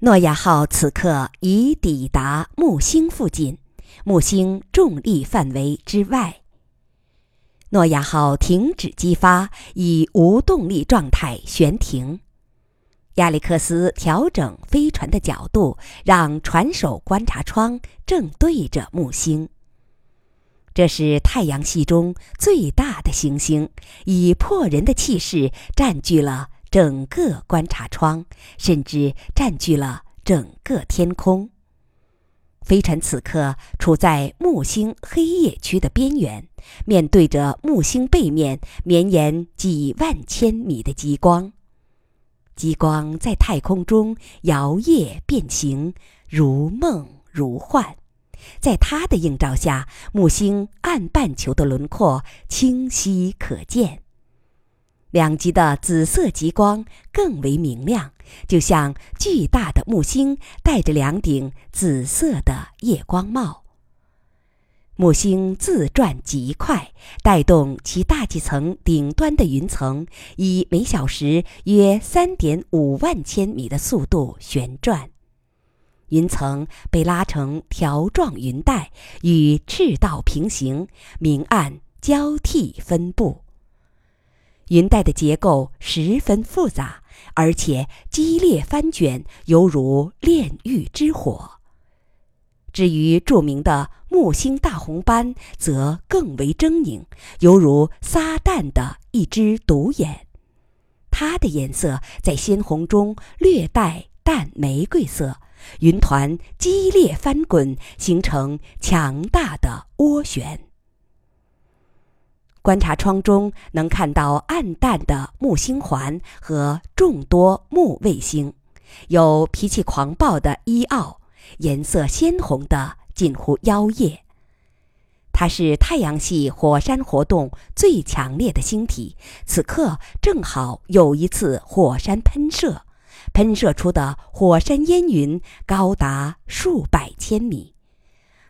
诺亚号此刻已抵达木星附近，木星重力范围之外。诺亚号停止激发，以无动力状态悬停。亚历克斯调整飞船的角度，让船首观察窗正对着木星。这是太阳系中最大的行星，以破人的气势占据了整个观察窗，甚至占据了整个天空。飞船此刻处在木星黑夜区的边缘，面对着木星背面绵延几万千米的极光。极光在太空中摇曳变形，如梦如幻。在它的映照下，木星暗半球的轮廓清晰可见。两极的紫色极光更为明亮，就像巨大的木星戴着两顶紫色的夜光帽。木星自转极快，带动其大气层顶端的云层以每小时约三点五万千米的速度旋转。云层被拉成条状云带，与赤道平行，明暗交替分布。云带的结构十分复杂，而且激烈翻卷，犹如炼狱之火。至于著名的木星大红斑，则更为狰狞，犹如撒旦的一只独眼。它的颜色在鲜红中略带淡玫瑰色。云团激烈翻滚，形成强大的涡旋。观察窗中能看到暗淡的木星环和众多木卫星，有脾气狂暴的伊奥，颜色鲜红的近乎妖艳。它是太阳系火山活动最强烈的星体，此刻正好有一次火山喷射。喷射出的火山烟云高达数百千米，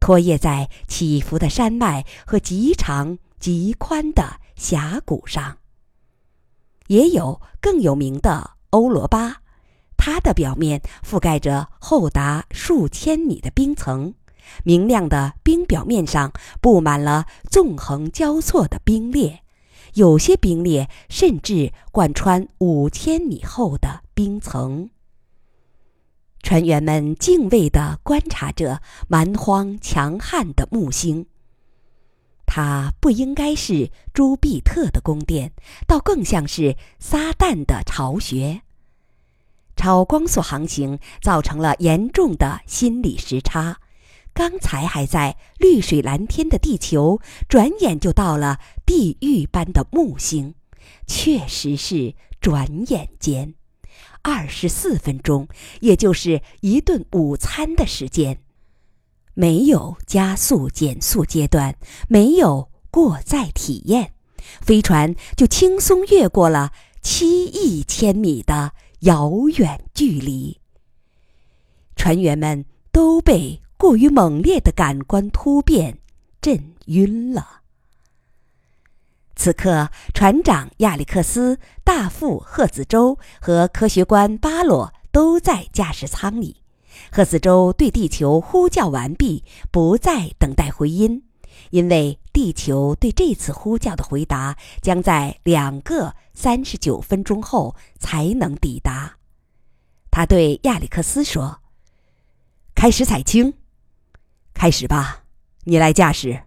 拖曳在起伏的山脉和极长极宽的峡谷上。也有更有名的欧罗巴，它的表面覆盖着厚达数千米的冰层，明亮的冰表面上布满了纵横交错的冰裂。有些冰裂甚至贯穿五千米厚的冰层。船员们敬畏地观察着蛮荒强悍的木星。它不应该是朱庇特的宫殿，倒更像是撒旦的巢穴。超光速航行造成了严重的心理时差。刚才还在绿水蓝天的地球，转眼就到了地狱般的木星，确实是转眼间，二十四分钟，也就是一顿午餐的时间，没有加速减速阶段，没有过载体验，飞船就轻松越过了七亿千米的遥远距离，船员们都被。过于猛烈的感官突变，震晕了。此刻，船长亚历克斯、大副赫子舟和科学官巴洛都在驾驶舱里。赫子舟对地球呼叫完毕，不再等待回音，因为地球对这次呼叫的回答将在两个三十九分钟后才能抵达。他对亚历克斯说：“开始采青。”开始吧，你来驾驶。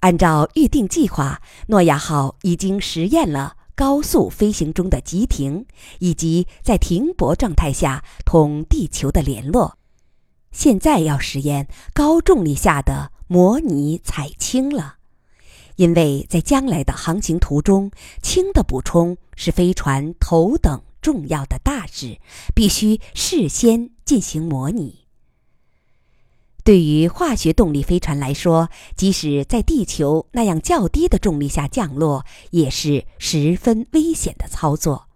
按照预定计划，诺亚号已经实验了高速飞行中的急停，以及在停泊状态下同地球的联络。现在要实验高重力下的模拟采氢了，因为在将来的航行途中，氢的补充是飞船头等重要的大事，必须事先进行模拟。对于化学动力飞船来说，即使在地球那样较低的重力下降落，也是十分危险的操作。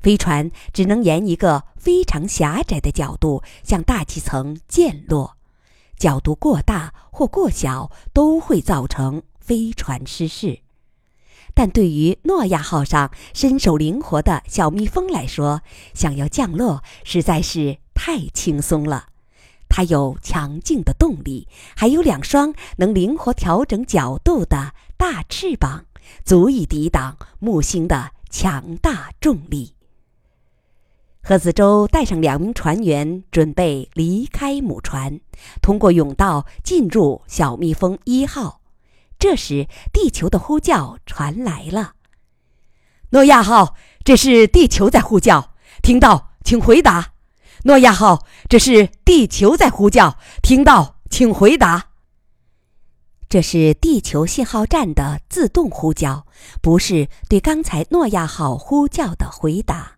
飞船只能沿一个非常狭窄的角度向大气层溅落，角度过大或过小都会造成飞船失事。但对于诺亚号上身手灵活的小蜜蜂来说，想要降落实在是太轻松了。它有强劲的动力，还有两双能灵活调整角度的大翅膀，足以抵挡木星的强大重力。贺子洲带上两名船员，准备离开母船，通过甬道进入小蜜蜂一号。这时，地球的呼叫传来了：“诺亚号，这是地球在呼叫，听到请回答。”“诺亚号，这是地球在呼叫，听到请回答。”这是地球信号站的自动呼叫，不是对刚才诺亚号呼叫的回答。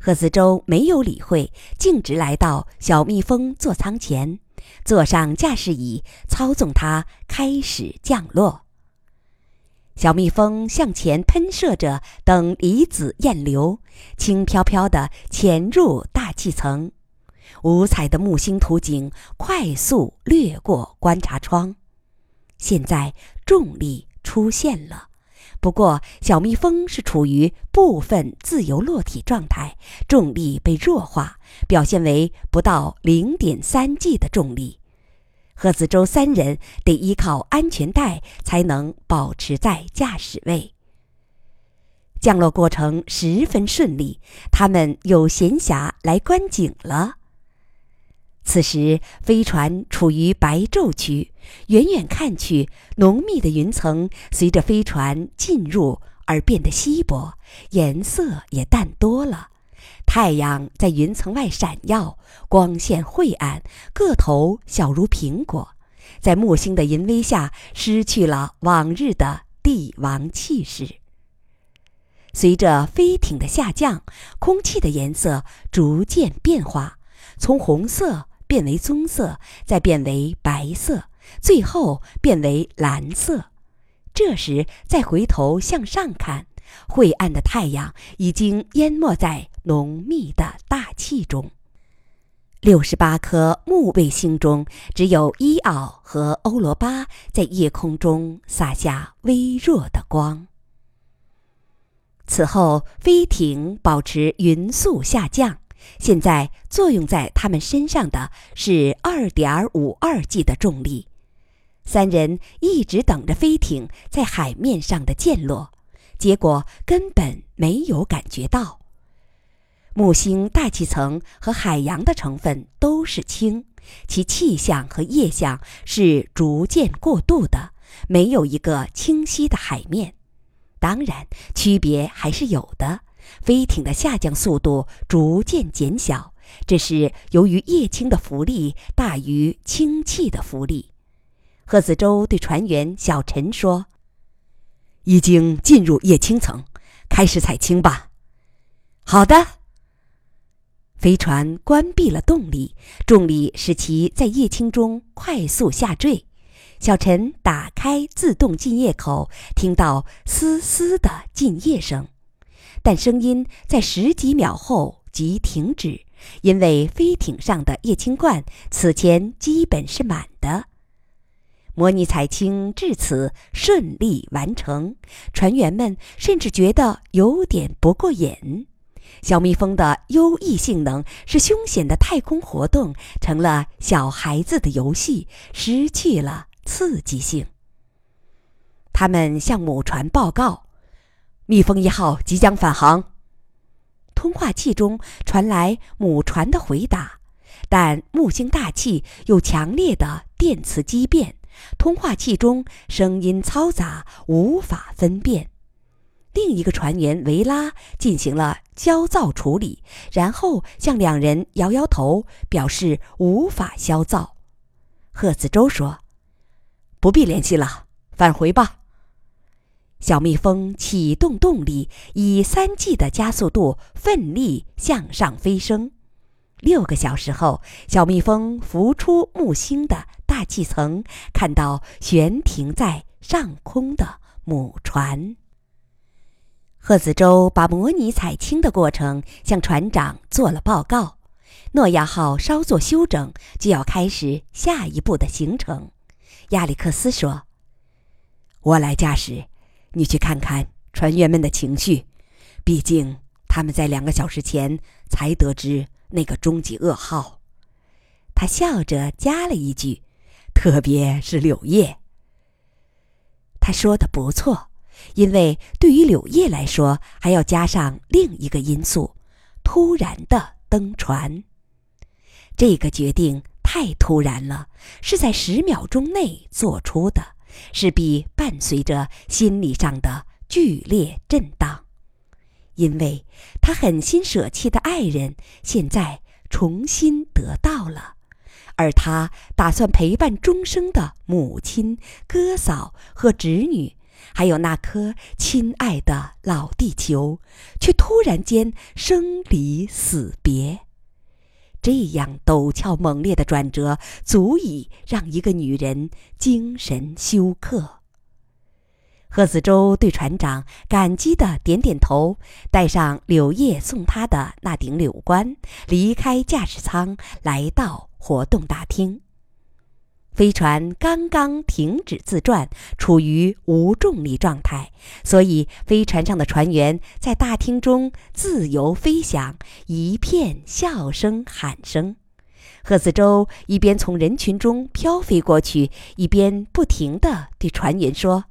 贺子洲没有理会，径直来到小蜜蜂座舱前，坐上驾驶椅，操纵它开始降落。小蜜蜂向前喷射着，等离子焰流，轻飘飘地潜入气层。五彩的木星图景快速掠过观察窗。现在重力出现了。不过，小蜜蜂是处于部分自由落体状态，重力被弱化，表现为不到零点三 G 的重力。贺子洲三人得依靠安全带才能保持在驾驶位。降落过程十分顺利，他们有闲暇来观景了。此时，飞船处于白昼区，远远看去，浓密的云层随着飞船进入而变得稀薄，颜色也淡多了。太阳在云层外闪耀，光线晦暗，个头小如苹果，在木星的淫威下失去了往日的帝王气势。随着飞艇的下降，空气的颜色逐渐变化，从红色。变为棕色，再变为白色，最后变为蓝色。这时再回头向上看，晦暗的太阳已经淹没在浓密的大气中。六十八颗木卫星中，只有伊奥和欧罗巴在夜空中洒下微弱的光。此后，飞艇保持匀速下降。现在作用在他们身上的是二点五二 G 的重力，三人一直等着飞艇在海面上的溅落，结果根本没有感觉到。木星大气层和海洋的成分都是氢，其气象和液象是逐渐过渡的，没有一个清晰的海面。当然，区别还是有的。飞艇的下降速度逐渐减小，这是由于液氢的浮力大于氢气的浮力。贺子洲对船员小陈说：“已经进入液氢层，开始采氢吧。”“好的。”飞船关闭了动力，重力使其在液氢中快速下坠。小陈打开自动进液口，听到嘶嘶的进液声。但声音在十几秒后即停止，因为飞艇上的液氢罐此前基本是满的。模拟采氢至此顺利完成，船员们甚至觉得有点不过瘾。小蜜蜂的优异性能使凶险的太空活动成了小孩子的游戏，失去了刺激性。他们向母船报告。蜜蜂一号即将返航。通话器中传来母船的回答，但木星大气有强烈的电磁畸变，通话器中声音嘈杂，无法分辨。另一个船员维拉进行了焦躁处理，然后向两人摇摇头，表示无法消噪。贺子洲说：“不必联系了，返回吧。”小蜜蜂启动动力，以三 G 的加速度奋力向上飞升。六个小时后，小蜜蜂浮出木星的大气层，看到悬停在上空的母船。贺子洲把模拟采氢的过程向船长做了报告。诺亚号稍作休整，就要开始下一步的行程。亚历克斯说：“我来驾驶。”你去看看船员们的情绪，毕竟他们在两个小时前才得知那个终极噩耗。他笑着加了一句：“特别是柳叶。”他说的不错，因为对于柳叶来说，还要加上另一个因素：突然的登船。这个决定太突然了，是在十秒钟内做出的。势必伴随着心理上的剧烈震荡，因为他狠心舍弃的爱人现在重新得到了，而他打算陪伴终生的母亲、哥嫂和侄女，还有那颗亲爱的老地球，却突然间生离死别。这样陡峭猛烈的转折，足以让一个女人精神休克。贺子舟对船长感激的点点头，带上柳叶送他的那顶柳冠，离开驾驶舱，来到活动大厅。飞船刚刚停止自转，处于无重力状态，所以飞船上的船员在大厅中自由飞翔，一片笑声喊声。贺子洲一边从人群中飘飞过去，一边不停地对船员说：“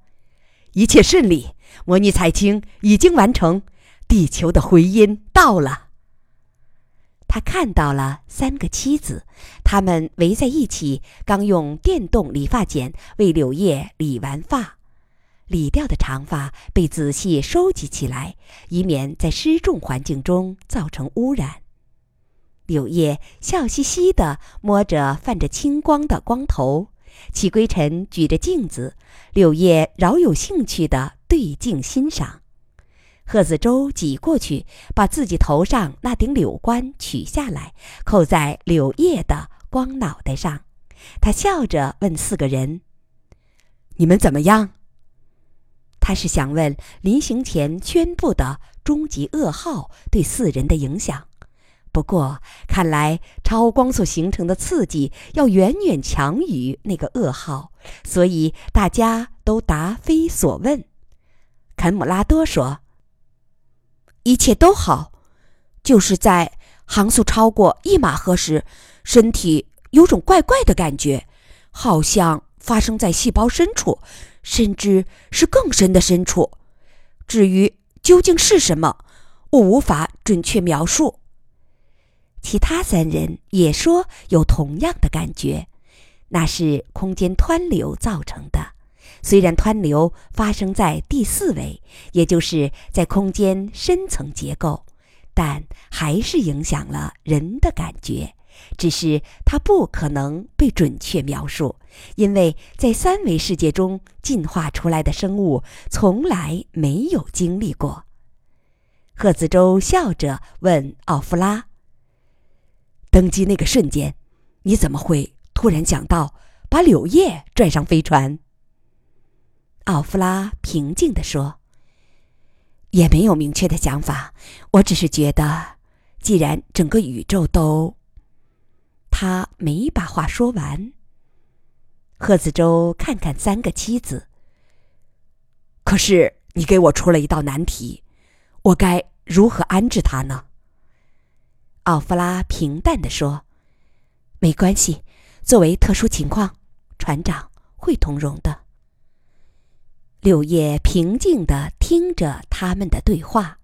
一切顺利，模拟采青已经完成，地球的回音到了。”他看到了三个妻子，他们围在一起，刚用电动理发剪为柳叶理完发，理掉的长发被仔细收集起来，以免在失重环境中造成污染。柳叶笑嘻嘻地摸着泛着青光的光头，齐归尘举着镜子，柳叶饶有兴趣地对镜欣赏。贺子舟挤过去，把自己头上那顶柳冠取下来，扣在柳叶的光脑袋上。他笑着问四个人：“你们怎么样？”他是想问临行前宣布的终极噩耗对四人的影响。不过看来超光速形成的刺激要远远强于那个噩耗，所以大家都答非所问。肯姆拉多说。一切都好，就是在航速超过一马赫时，身体有种怪怪的感觉，好像发生在细胞深处，甚至是更深的深处。至于究竟是什么，我无法准确描述。其他三人也说有同样的感觉，那是空间湍流造成的。虽然湍流发生在第四维，也就是在空间深层结构，但还是影响了人的感觉。只是它不可能被准确描述，因为在三维世界中进化出来的生物从来没有经历过。贺子洲笑着问奥夫拉：“登机那个瞬间，你怎么会突然想到把柳叶拽上飞船？”奥夫拉平静地说：“也没有明确的想法，我只是觉得，既然整个宇宙都……”他没把话说完。贺子洲看看三个妻子。可是你给我出了一道难题，我该如何安置他呢？奥夫拉平淡地说：“没关系，作为特殊情况，船长会通融的。”柳叶平静地听着他们的对话，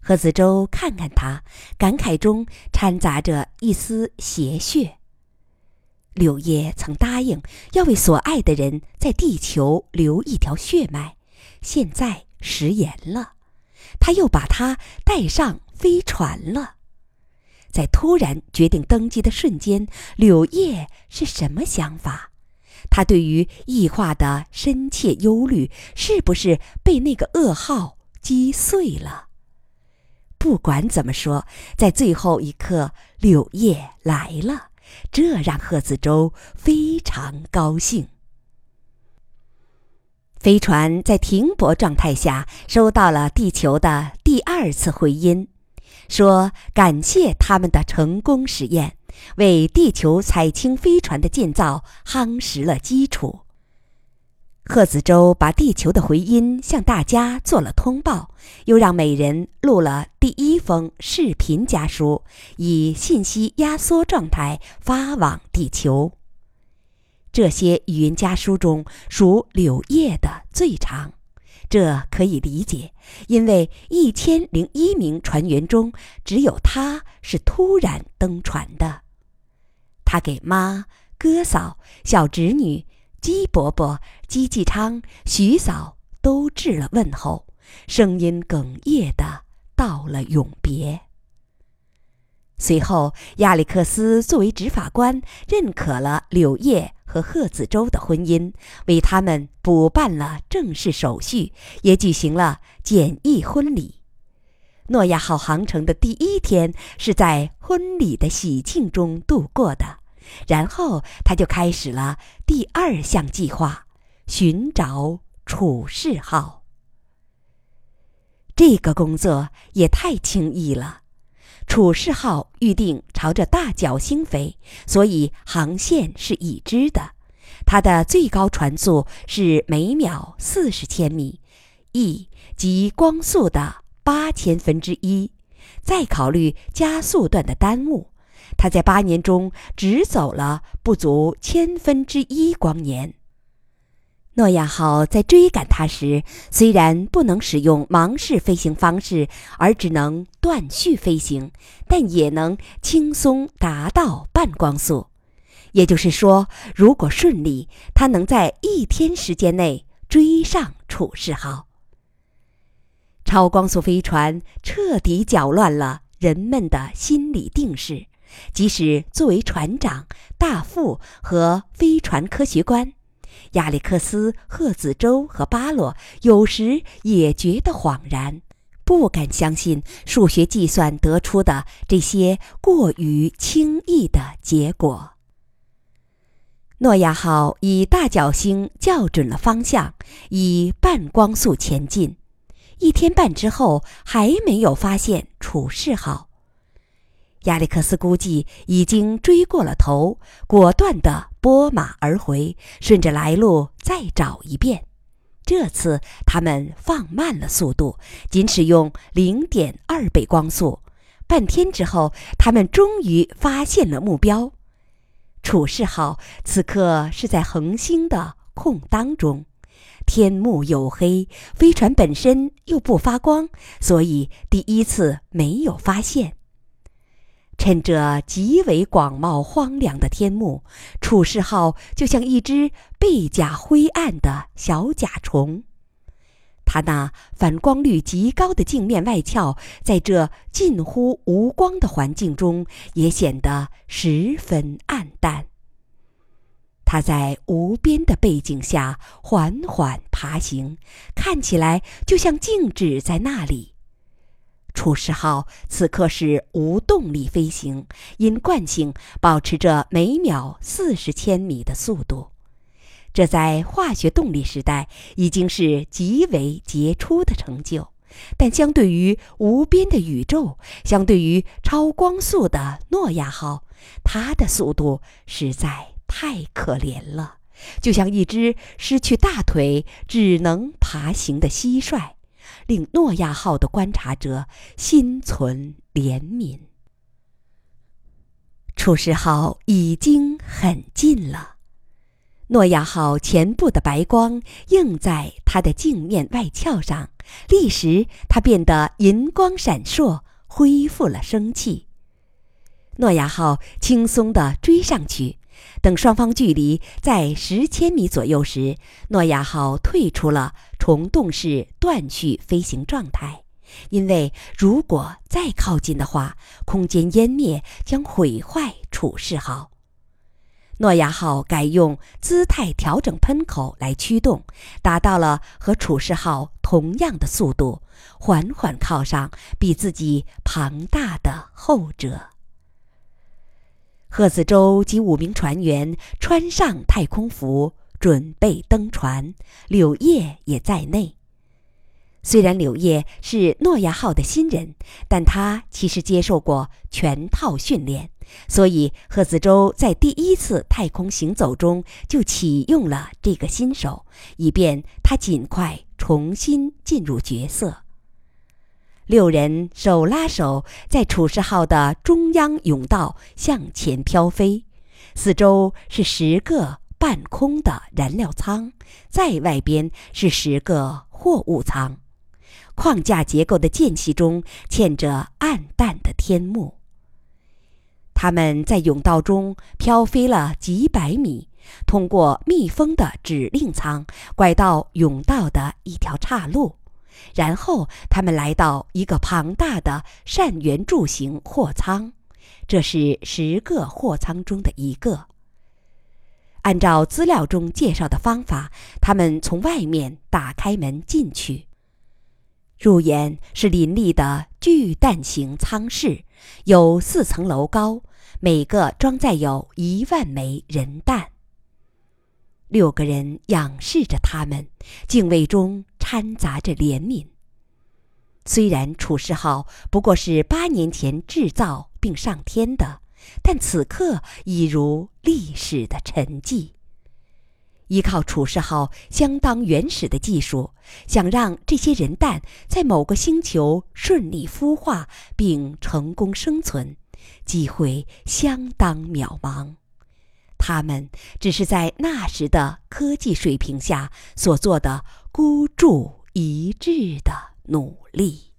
贺子洲看看他，感慨中掺杂着一丝邪血。柳叶曾答应要为所爱的人在地球留一条血脉，现在食言了，他又把他带上飞船了。在突然决定登机的瞬间，柳叶是什么想法？他对于异化的深切忧虑，是不是被那个噩耗击碎了？不管怎么说，在最后一刻，柳叶来了，这让贺子洲非常高兴。飞船在停泊状态下，收到了地球的第二次回音，说感谢他们的成功实验。为地球采氢飞船的建造夯实了基础。贺子洲把地球的回音向大家做了通报，又让每人录了第一封视频家书，以信息压缩状态发往地球。这些语音家书中，属柳叶的最长，这可以理解，因为一千零一名船员中，只有他是突然登船的。他给妈、哥嫂、小侄女。鸡伯伯、鸡继昌、徐嫂都致了问候，声音哽咽的道了永别。随后，亚历克斯作为执法官，认可了柳叶和贺子洲的婚姻，为他们补办了正式手续，也举行了简易婚礼。诺亚号航程的第一天是在婚礼的喜庆中度过的。然后他就开始了第二项计划：寻找楚世号。这个工作也太轻易了。楚世号预定朝着大角星飞，所以航线是已知的。它的最高船速是每秒四十千米，e 即光速的八千分之一。再考虑加速段的耽误。他在八年中只走了不足千分之一光年。诺亚号在追赶它时，虽然不能使用盲式飞行方式，而只能断续飞行，但也能轻松达到半光速。也就是说，如果顺利，它能在一天时间内追上楚世号。超光速飞船彻底搅乱了人们的心理定势。即使作为船长、大副和飞船科学官，亚历克斯、赫子洲和巴洛有时也觉得恍然，不敢相信数学计算得出的这些过于轻易的结果。诺亚号以大角星校准了方向，以半光速前进，一天半之后还没有发现处世号。亚历克斯估计已经追过了头，果断地拨马而回，顺着来路再找一遍。这次他们放慢了速度，仅使用零点二倍光速。半天之后，他们终于发现了目标。楚世号此刻是在恒星的空当中，天幕黝黑，飞船本身又不发光，所以第一次没有发现。趁着极为广袤荒凉的天幕，楚世号就像一只背甲灰暗的小甲虫。它那反光率极高的镜面外壳，在这近乎无光的环境中，也显得十分暗淡。它在无边的背景下缓缓爬行，看起来就像静止在那里。楚世号此刻是无动力飞行，因惯性保持着每秒四十千米的速度。这在化学动力时代已经是极为杰出的成就，但相对于无边的宇宙，相对于超光速的诺亚号，它的速度实在太可怜了，就像一只失去大腿只能爬行的蟋蟀。令诺亚号的观察者心存怜悯。楚世号已经很近了，诺亚号前部的白光映在它的镜面外壳上，立时它变得银光闪烁，恢复了生气。诺亚号轻松地追上去。等双方距离在十千米左右时，诺亚号退出了虫洞式断续飞行状态，因为如果再靠近的话，空间湮灭将毁坏楚世号。诺亚号改用姿态调整喷口来驱动，达到了和楚世号同样的速度，缓缓靠上比自己庞大的后者。贺子洲及五名船员穿上太空服，准备登船，柳叶也在内。虽然柳叶是诺亚号的新人，但他其实接受过全套训练，所以贺子洲在第一次太空行走中就启用了这个新手，以便他尽快重新进入角色。六人手拉手在楚世号的中央甬道向前飘飞，四周是十个半空的燃料舱，在外边是十个货物舱。框架结构的间隙中嵌着暗淡的天幕。他们在甬道中飘飞了几百米，通过密封的指令舱，拐到甬道的一条岔路，然后他们来到一个庞大的扇圆柱形货舱，这是十个货舱中的一个。按照资料中介绍的方法，他们从外面打开门进去。入眼是林立的巨蛋形舱室，有四层楼高，每个装载有一万枚人蛋。六个人仰视着他们，敬畏中掺杂着怜悯。虽然楚世号不过是八年前制造并上天的，但此刻已如历史的沉寂。依靠楚世号相当原始的技术，想让这些人蛋在某个星球顺利孵化并成功生存，机会相当渺茫。他们只是在那时的科技水平下所做的孤注一掷的努力。